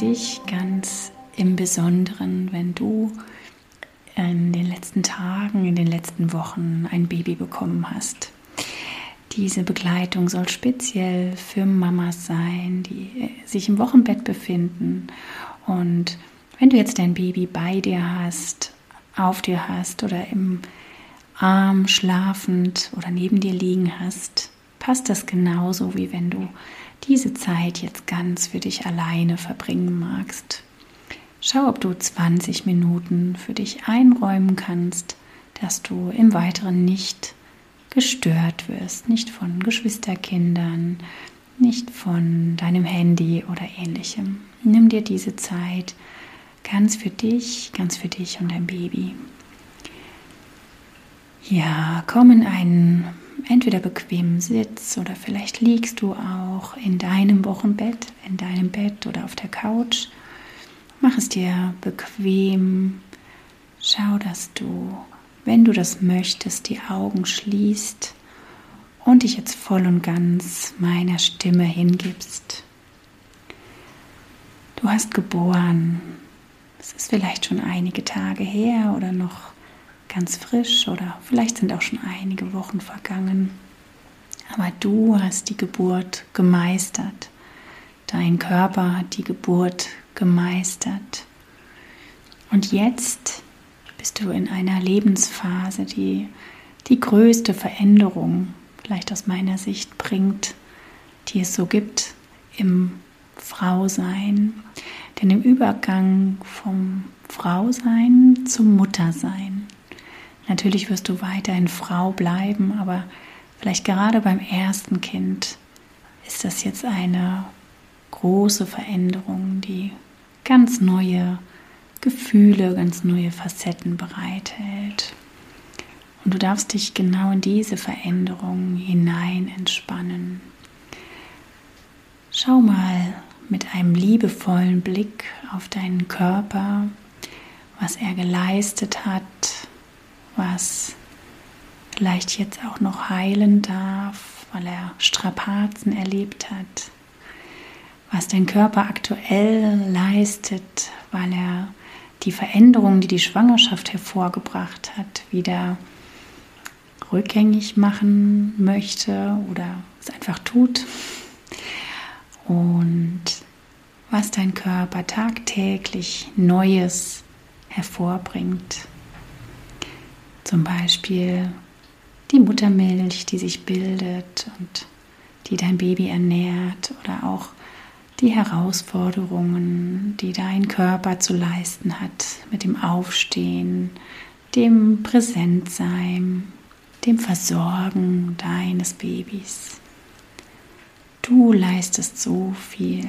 dich ganz im Besonderen, wenn du in den letzten Tagen, in den letzten Wochen ein Baby bekommen hast. Diese Begleitung soll speziell für Mamas sein, die sich im Wochenbett befinden. Und wenn du jetzt dein Baby bei dir hast, auf dir hast oder im Arm schlafend oder neben dir liegen hast, passt das genauso, wie wenn du diese Zeit jetzt ganz für dich alleine verbringen magst. Schau, ob du 20 Minuten für dich einräumen kannst, dass du im Weiteren nicht gestört wirst, nicht von Geschwisterkindern, nicht von deinem Handy oder ähnlichem. Nimm dir diese Zeit ganz für dich, ganz für dich und dein Baby. Ja, komm in einen entweder bequemen Sitz oder vielleicht liegst du auch in deinem Wochenbett, in deinem Bett oder auf der Couch. Mach es dir bequem. Schau, dass du wenn du das möchtest, die Augen schließt und dich jetzt voll und ganz meiner Stimme hingibst. Du hast geboren. Es ist vielleicht schon einige Tage her oder noch ganz frisch oder vielleicht sind auch schon einige Wochen vergangen. Aber du hast die Geburt gemeistert. Dein Körper hat die Geburt gemeistert. Und jetzt bist du in einer Lebensphase, die die größte Veränderung vielleicht aus meiner Sicht bringt, die es so gibt im Frausein. Denn im Übergang vom Frausein zum Muttersein. Natürlich wirst du weiterhin Frau bleiben, aber vielleicht gerade beim ersten Kind ist das jetzt eine große Veränderung, die ganz neue Gefühle, ganz neue Facetten bereithält. Und du darfst dich genau in diese Veränderung hinein entspannen. Schau mal mit einem liebevollen Blick auf deinen Körper, was er geleistet hat, was vielleicht jetzt auch noch heilen darf, weil er Strapazen erlebt hat, was dein Körper aktuell leistet, weil er die Veränderungen, die die Schwangerschaft hervorgebracht hat, wieder rückgängig machen möchte oder es einfach tut. Und was dein Körper tagtäglich Neues hervorbringt. Zum Beispiel die Muttermilch, die sich bildet und die dein Baby ernährt oder auch die Herausforderungen, die dein Körper zu leisten hat, mit dem Aufstehen, dem Präsentsein, dem Versorgen deines Babys. Du leistest so viel.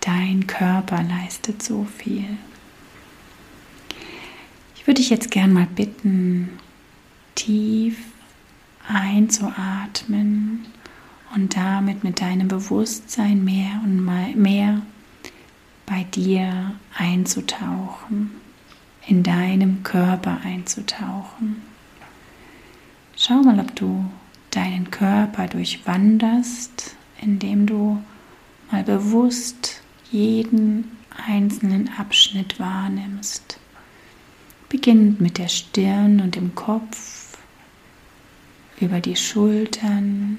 Dein Körper leistet so viel. Ich würde dich jetzt gern mal bitten, tief einzuatmen und damit mit deinem Bewusstsein mehr und mehr bei dir einzutauchen, in deinem Körper einzutauchen. Schau mal, ob du deinen Körper durchwanderst, indem du mal bewusst jeden einzelnen Abschnitt wahrnimmst. Beginnend mit der Stirn und dem Kopf, über die Schultern,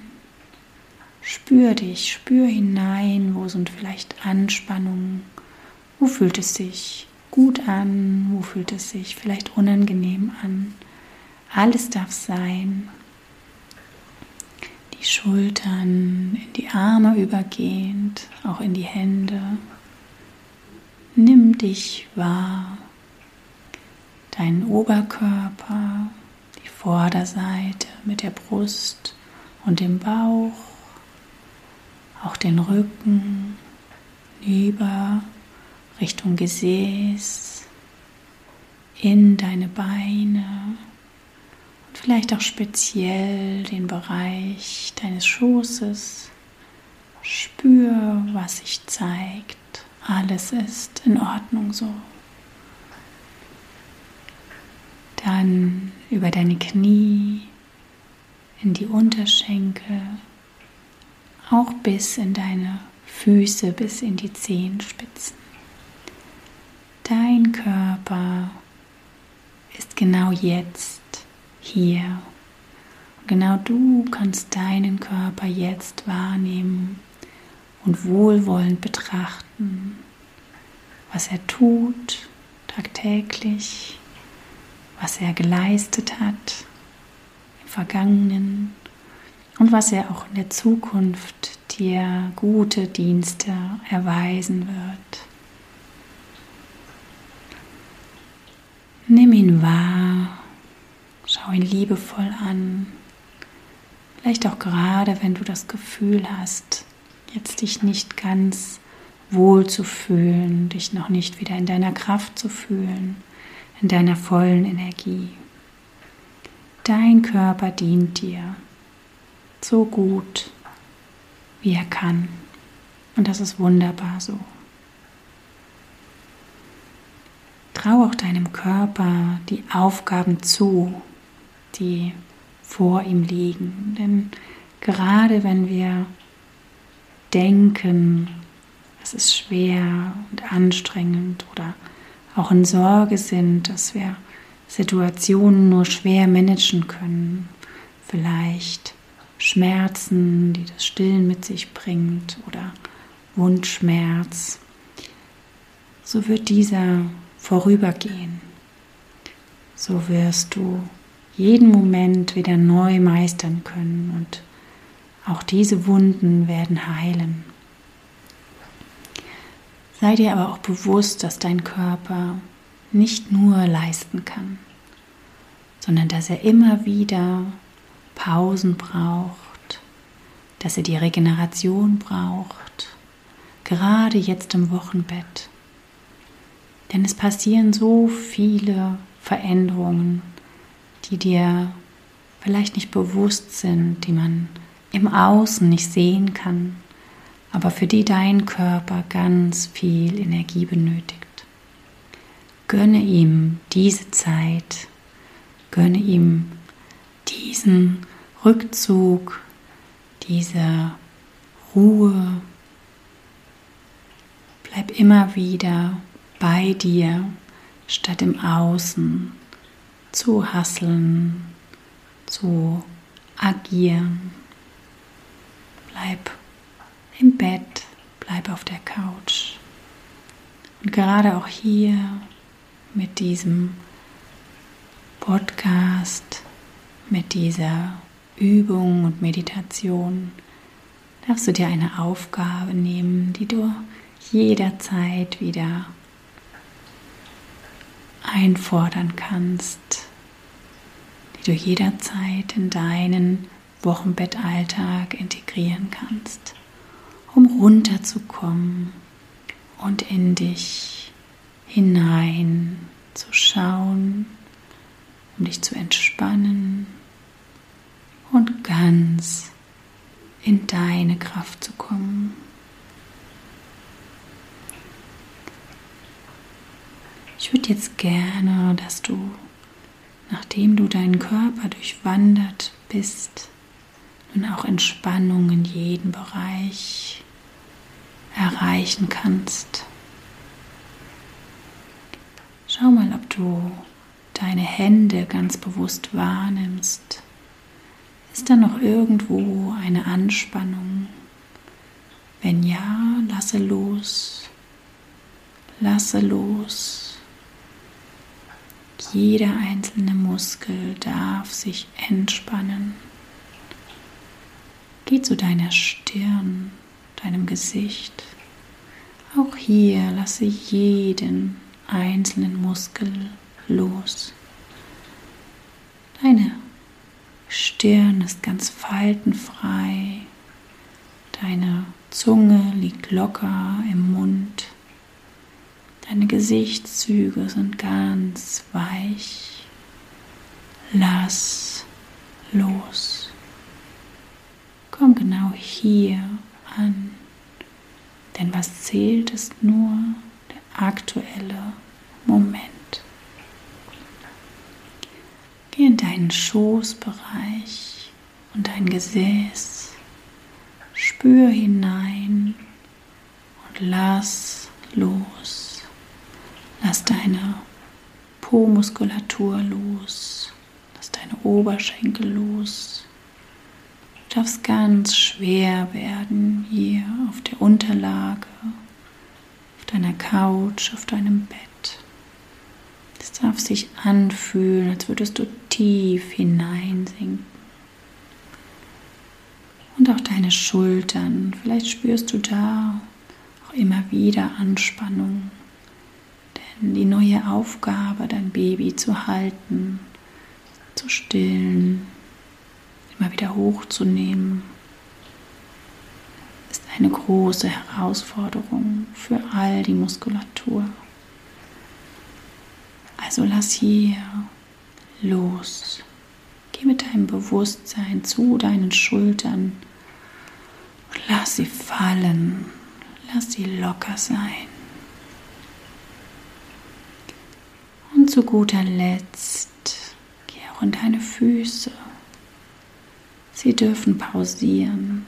Spür dich, spür hinein, wo sind vielleicht Anspannungen, wo fühlt es sich gut an, wo fühlt es sich vielleicht unangenehm an. Alles darf sein. Die Schultern in die Arme übergehend, auch in die Hände. Nimm dich wahr, deinen Oberkörper, die Vorderseite mit der Brust und dem Bauch auch den Rücken über Richtung Gesäß, in deine Beine und vielleicht auch speziell den Bereich deines Schoßes. Spür, was sich zeigt. Alles ist in Ordnung so. Dann über deine Knie, in die Unterschenkel, auch bis in deine Füße, bis in die Zehenspitzen. Dein Körper ist genau jetzt hier. Und genau du kannst deinen Körper jetzt wahrnehmen und wohlwollend betrachten, was er tut tagtäglich, was er geleistet hat im Vergangenen und was er auch in der Zukunft dir gute Dienste erweisen wird. Nimm ihn wahr, schau ihn liebevoll an, vielleicht auch gerade, wenn du das Gefühl hast, jetzt dich nicht ganz wohl zu fühlen, dich noch nicht wieder in deiner Kraft zu fühlen, in deiner vollen Energie. Dein Körper dient dir so gut, wie er kann. Und das ist wunderbar so. Trau auch deinem Körper die Aufgaben zu, die vor ihm liegen. Denn gerade wenn wir denken, es ist schwer und anstrengend oder auch in Sorge sind, dass wir Situationen nur schwer managen können, vielleicht Schmerzen, die das Stillen mit sich bringt oder Wundschmerz, so wird dieser vorübergehen. So wirst du jeden Moment wieder neu meistern können und auch diese Wunden werden heilen. Sei dir aber auch bewusst, dass dein Körper nicht nur leisten kann, sondern dass er immer wieder Pausen braucht, dass er die Regeneration braucht, gerade jetzt im Wochenbett. Denn es passieren so viele Veränderungen, die dir vielleicht nicht bewusst sind, die man im Außen nicht sehen kann, aber für die dein Körper ganz viel Energie benötigt. Gönne ihm diese Zeit, gönne ihm diesen Rückzug, diese Ruhe. Bleib immer wieder bei dir, statt im Außen zu hasseln, zu agieren. Bleib im Bett, bleib auf der Couch. Und gerade auch hier mit diesem Podcast, mit dieser Übung und Meditation, darfst du dir eine Aufgabe nehmen, die du jederzeit wieder einfordern kannst, die du jederzeit in deinen Wochenbettalltag integrieren kannst, runterzukommen und in dich hinein zu schauen, um dich zu entspannen und ganz in deine Kraft zu kommen. Ich würde jetzt gerne, dass du, nachdem du deinen Körper durchwandert bist, nun auch Entspannung in jedem Bereich erreichen kannst. Schau mal, ob du deine Hände ganz bewusst wahrnimmst. Ist da noch irgendwo eine Anspannung? Wenn ja, lasse los. Lasse los. Jeder einzelne Muskel darf sich entspannen. Geh zu deiner Stirn, deinem Gesicht. Auch hier lasse jeden einzelnen Muskel los. Deine Stirn ist ganz faltenfrei. Deine Zunge liegt locker im Mund. Deine Gesichtszüge sind ganz weich. Lass los. Komm genau hier an. Denn was zählt, ist nur der aktuelle Moment. deinen Schoßbereich und dein Gesäß. Spür hinein und lass los. Lass deine Po-Muskulatur los. Lass deine Oberschenkel los. Du darfst ganz schwer werden hier auf der Unterlage, auf deiner Couch, auf deinem Bett. Es darf sich anfühlen, als würdest du tief hineinsinken. Und auch deine Schultern. Vielleicht spürst du da auch immer wieder Anspannung. Denn die neue Aufgabe, dein Baby zu halten, zu stillen, immer wieder hochzunehmen, ist eine große Herausforderung für all die Muskulatur. Also lass hier los. Geh mit deinem Bewusstsein zu deinen Schultern und lass sie fallen. Lass sie locker sein. Und zu guter Letzt geh auch in deine Füße. Sie dürfen pausieren.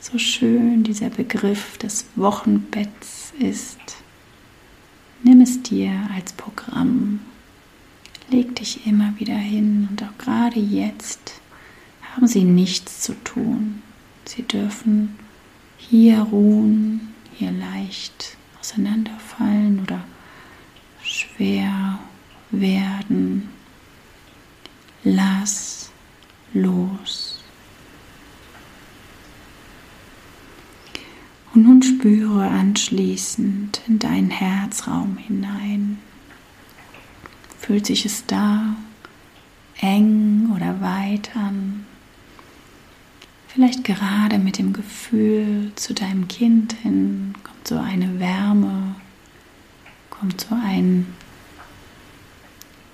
So schön dieser Begriff des Wochenbetts ist. Nimm es dir als Programm. Leg dich immer wieder hin und auch gerade jetzt haben sie nichts zu tun. Sie dürfen hier ruhen, hier leicht auseinanderfallen oder schwer werden. Lass los. Und nun spüre anschließend in deinen Herzraum hinein. Fühlt sich es da eng oder weit an? Vielleicht gerade mit dem Gefühl zu deinem Kind hin kommt so eine Wärme, kommt so ein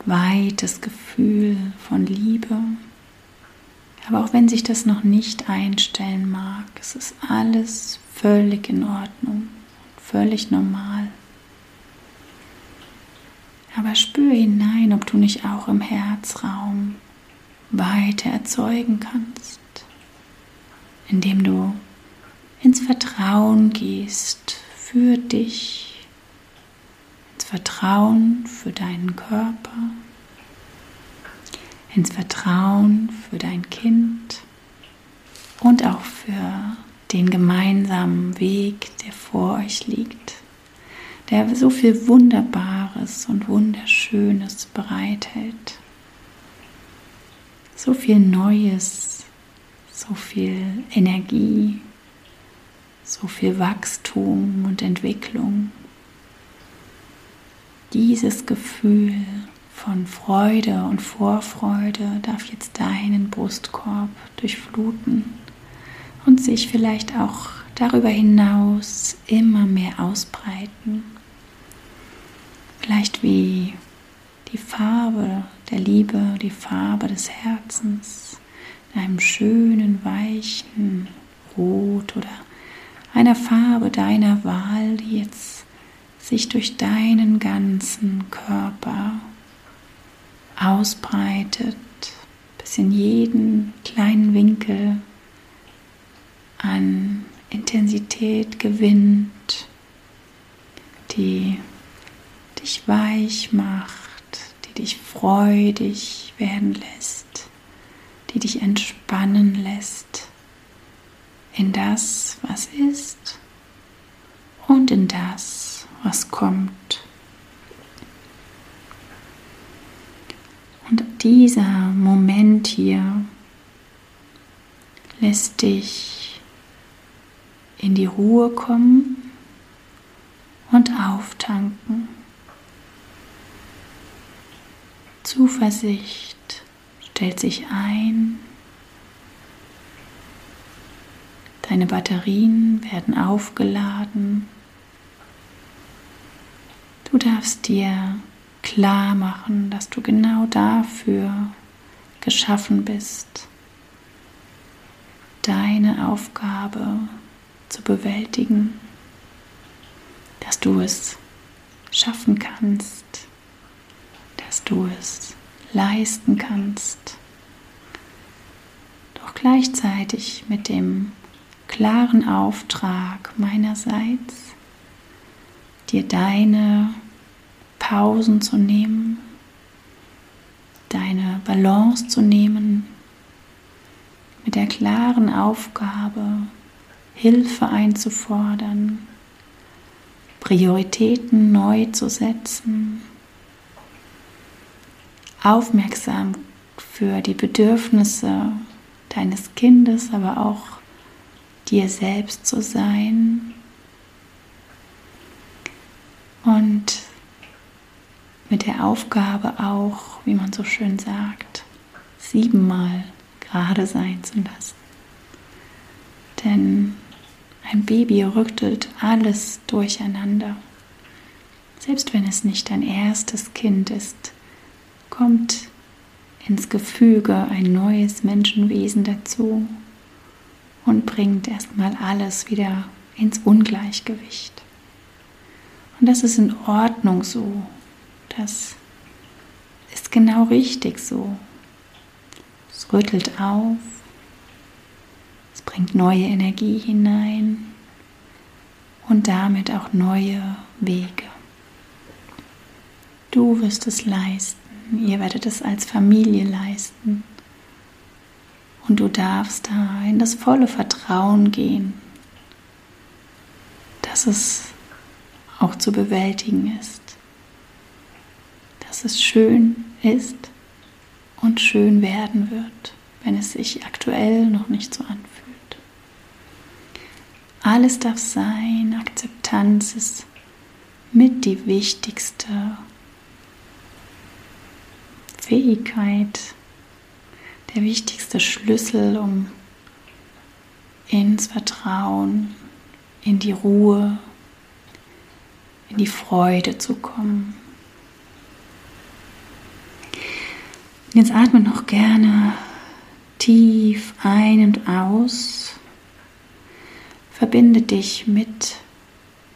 weites Gefühl von Liebe. Aber auch wenn sich das noch nicht einstellen mag, es ist alles völlig in Ordnung, völlig normal. Aber spür hinein, ob du nicht auch im Herzraum weiter erzeugen kannst, indem du ins Vertrauen gehst für dich, ins Vertrauen für deinen Körper, ins Vertrauen für dein Kind und auch für den gemeinsamen Weg, der vor euch liegt, der so viel Wunderbares und Wunderschönes bereithält, so viel Neues, so viel Energie, so viel Wachstum und Entwicklung. Dieses Gefühl von Freude und Vorfreude darf jetzt deinen Brustkorb durchfluten und sich vielleicht auch darüber hinaus immer mehr ausbreiten. Vielleicht wie die Farbe der Liebe, die Farbe des Herzens, in einem schönen, weichen Rot oder einer Farbe deiner Wahl, die jetzt sich durch deinen ganzen Körper ausbreitet, bis in jeden kleinen Winkel an Intensität gewinnt, die dich weich macht, die dich freudig werden lässt, die dich entspannen lässt in das, was ist und in das, was kommt. Und dieser Moment hier lässt dich in die Ruhe kommen und auftanken. Zuversicht stellt sich ein. Deine Batterien werden aufgeladen. Du darfst dir klar machen, dass du genau dafür geschaffen bist, deine Aufgabe zu bewältigen, dass du es schaffen kannst, dass du es leisten kannst. Doch gleichzeitig mit dem klaren Auftrag meinerseits, dir deine Pausen zu nehmen, deine Balance zu nehmen, mit der klaren Aufgabe, Hilfe einzufordern, Prioritäten neu zu setzen, aufmerksam für die Bedürfnisse deines Kindes, aber auch dir selbst zu sein. Und mit der Aufgabe auch, wie man so schön sagt, siebenmal gerade sein zu lassen. Denn ein Baby rüttelt alles durcheinander. Selbst wenn es nicht dein erstes Kind ist, kommt ins Gefüge ein neues Menschenwesen dazu und bringt erstmal alles wieder ins Ungleichgewicht. Und das ist in Ordnung so. Das ist genau richtig so. Es rüttelt auf, es bringt neue Energie hinein und damit auch neue Wege. Du wirst es leisten, ihr werdet es als Familie leisten und du darfst da in das volle Vertrauen gehen, dass es auch zu bewältigen ist, dass es schön ist und schön werden wird, wenn es sich aktuell noch nicht so anfühlt. Alles darf sein, Akzeptanz ist mit die wichtigste Fähigkeit, der wichtigste Schlüssel, um ins Vertrauen, in die Ruhe, in die Freude zu kommen. Jetzt atme noch gerne tief ein und aus. Verbinde dich mit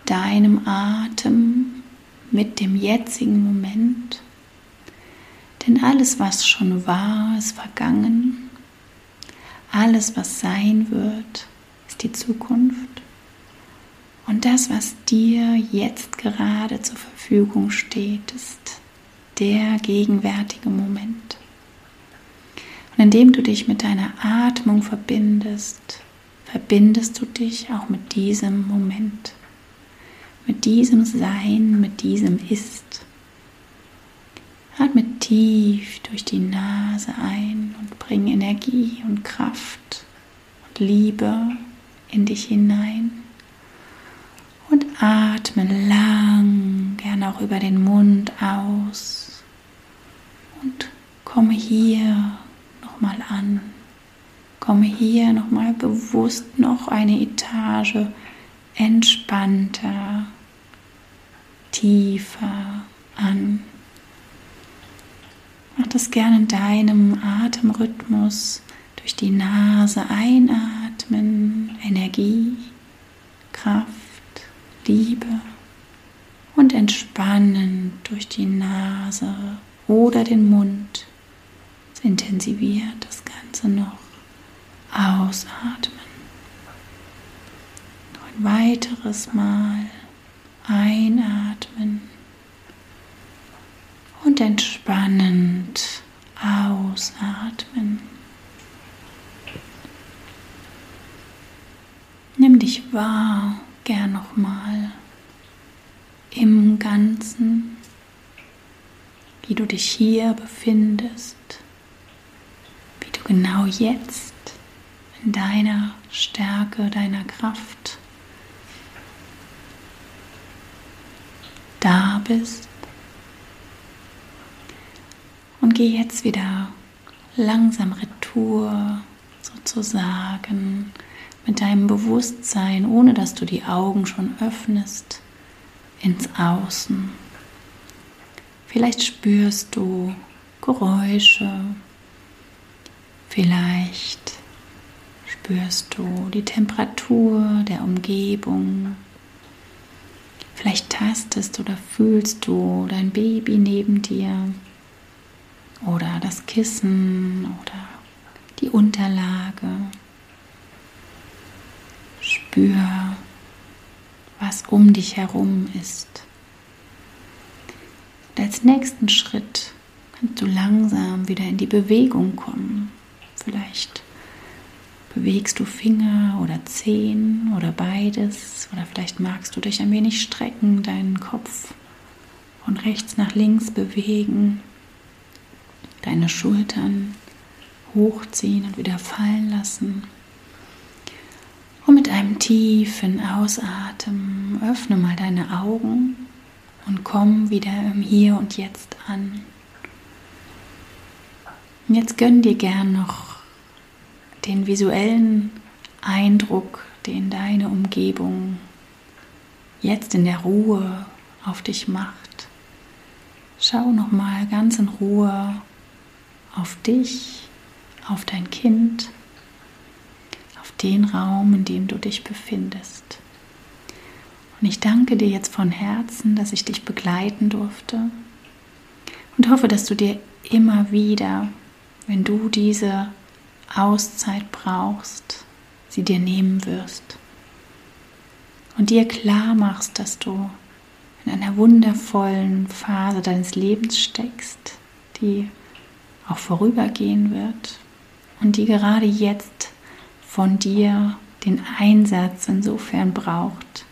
deinem Atem, mit dem jetzigen Moment. Denn alles, was schon war, ist vergangen. Alles, was sein wird, ist die Zukunft. Und das, was dir jetzt gerade zur Verfügung steht, ist der gegenwärtige Moment. Und indem du dich mit deiner Atmung verbindest, verbindest du dich auch mit diesem Moment, mit diesem Sein, mit diesem Ist. Atme tief durch die Nase ein und bring Energie und Kraft und Liebe in dich hinein. Und atme lang, gern auch über den Mund aus. Und komme hier nochmal an. Komme hier nochmal bewusst noch eine Etage entspannter, tiefer an. Mach das gerne in deinem Atemrhythmus durch die Nase einatmen, Energie, Kraft, Liebe und entspannen durch die Nase oder den Mund. Intensiviert das Ganze noch. Ausatmen. Noch ein weiteres Mal einatmen und entspannend ausatmen. Nimm dich wahr, gern nochmal im Ganzen, wie du dich hier befindest, genau jetzt in deiner Stärke, deiner Kraft da bist. Und geh jetzt wieder langsam retour sozusagen mit deinem Bewusstsein, ohne dass du die Augen schon öffnest, ins Außen. Vielleicht spürst du Geräusche, vielleicht spürst du die Temperatur der Umgebung. Vielleicht tastest oder fühlst du dein Baby neben dir oder das Kissen oder die Unterlage. Spür, was um dich herum ist. Und als nächsten Schritt kannst du langsam wieder in die Bewegung kommen. Vielleicht bewegst du Finger oder Zehen oder beides. Oder vielleicht magst du dich ein wenig strecken, deinen Kopf von rechts nach links bewegen, deine Schultern hochziehen und wieder fallen lassen. Und mit einem tiefen Ausatmen öffne mal deine Augen und komm wieder im Hier und Jetzt an. Und jetzt gönn dir gern noch den visuellen Eindruck, den deine Umgebung jetzt in der Ruhe auf dich macht. Schau noch mal ganz in Ruhe auf dich, auf dein Kind, auf den Raum, in dem du dich befindest. Und ich danke dir jetzt von Herzen, dass ich dich begleiten durfte und hoffe, dass du dir immer wieder, wenn du diese Auszeit brauchst, sie dir nehmen wirst und dir klar machst, dass du in einer wundervollen Phase deines Lebens steckst, die auch vorübergehen wird und die gerade jetzt von dir den Einsatz insofern braucht,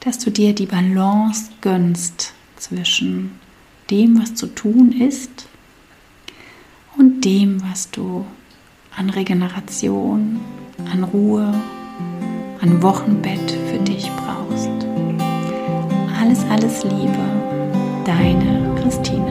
dass du dir die Balance gönnst zwischen dem, was zu tun ist und dem, was du an Regeneration, an Ruhe, an Wochenbett für dich brauchst. Alles, alles Liebe, deine Christine.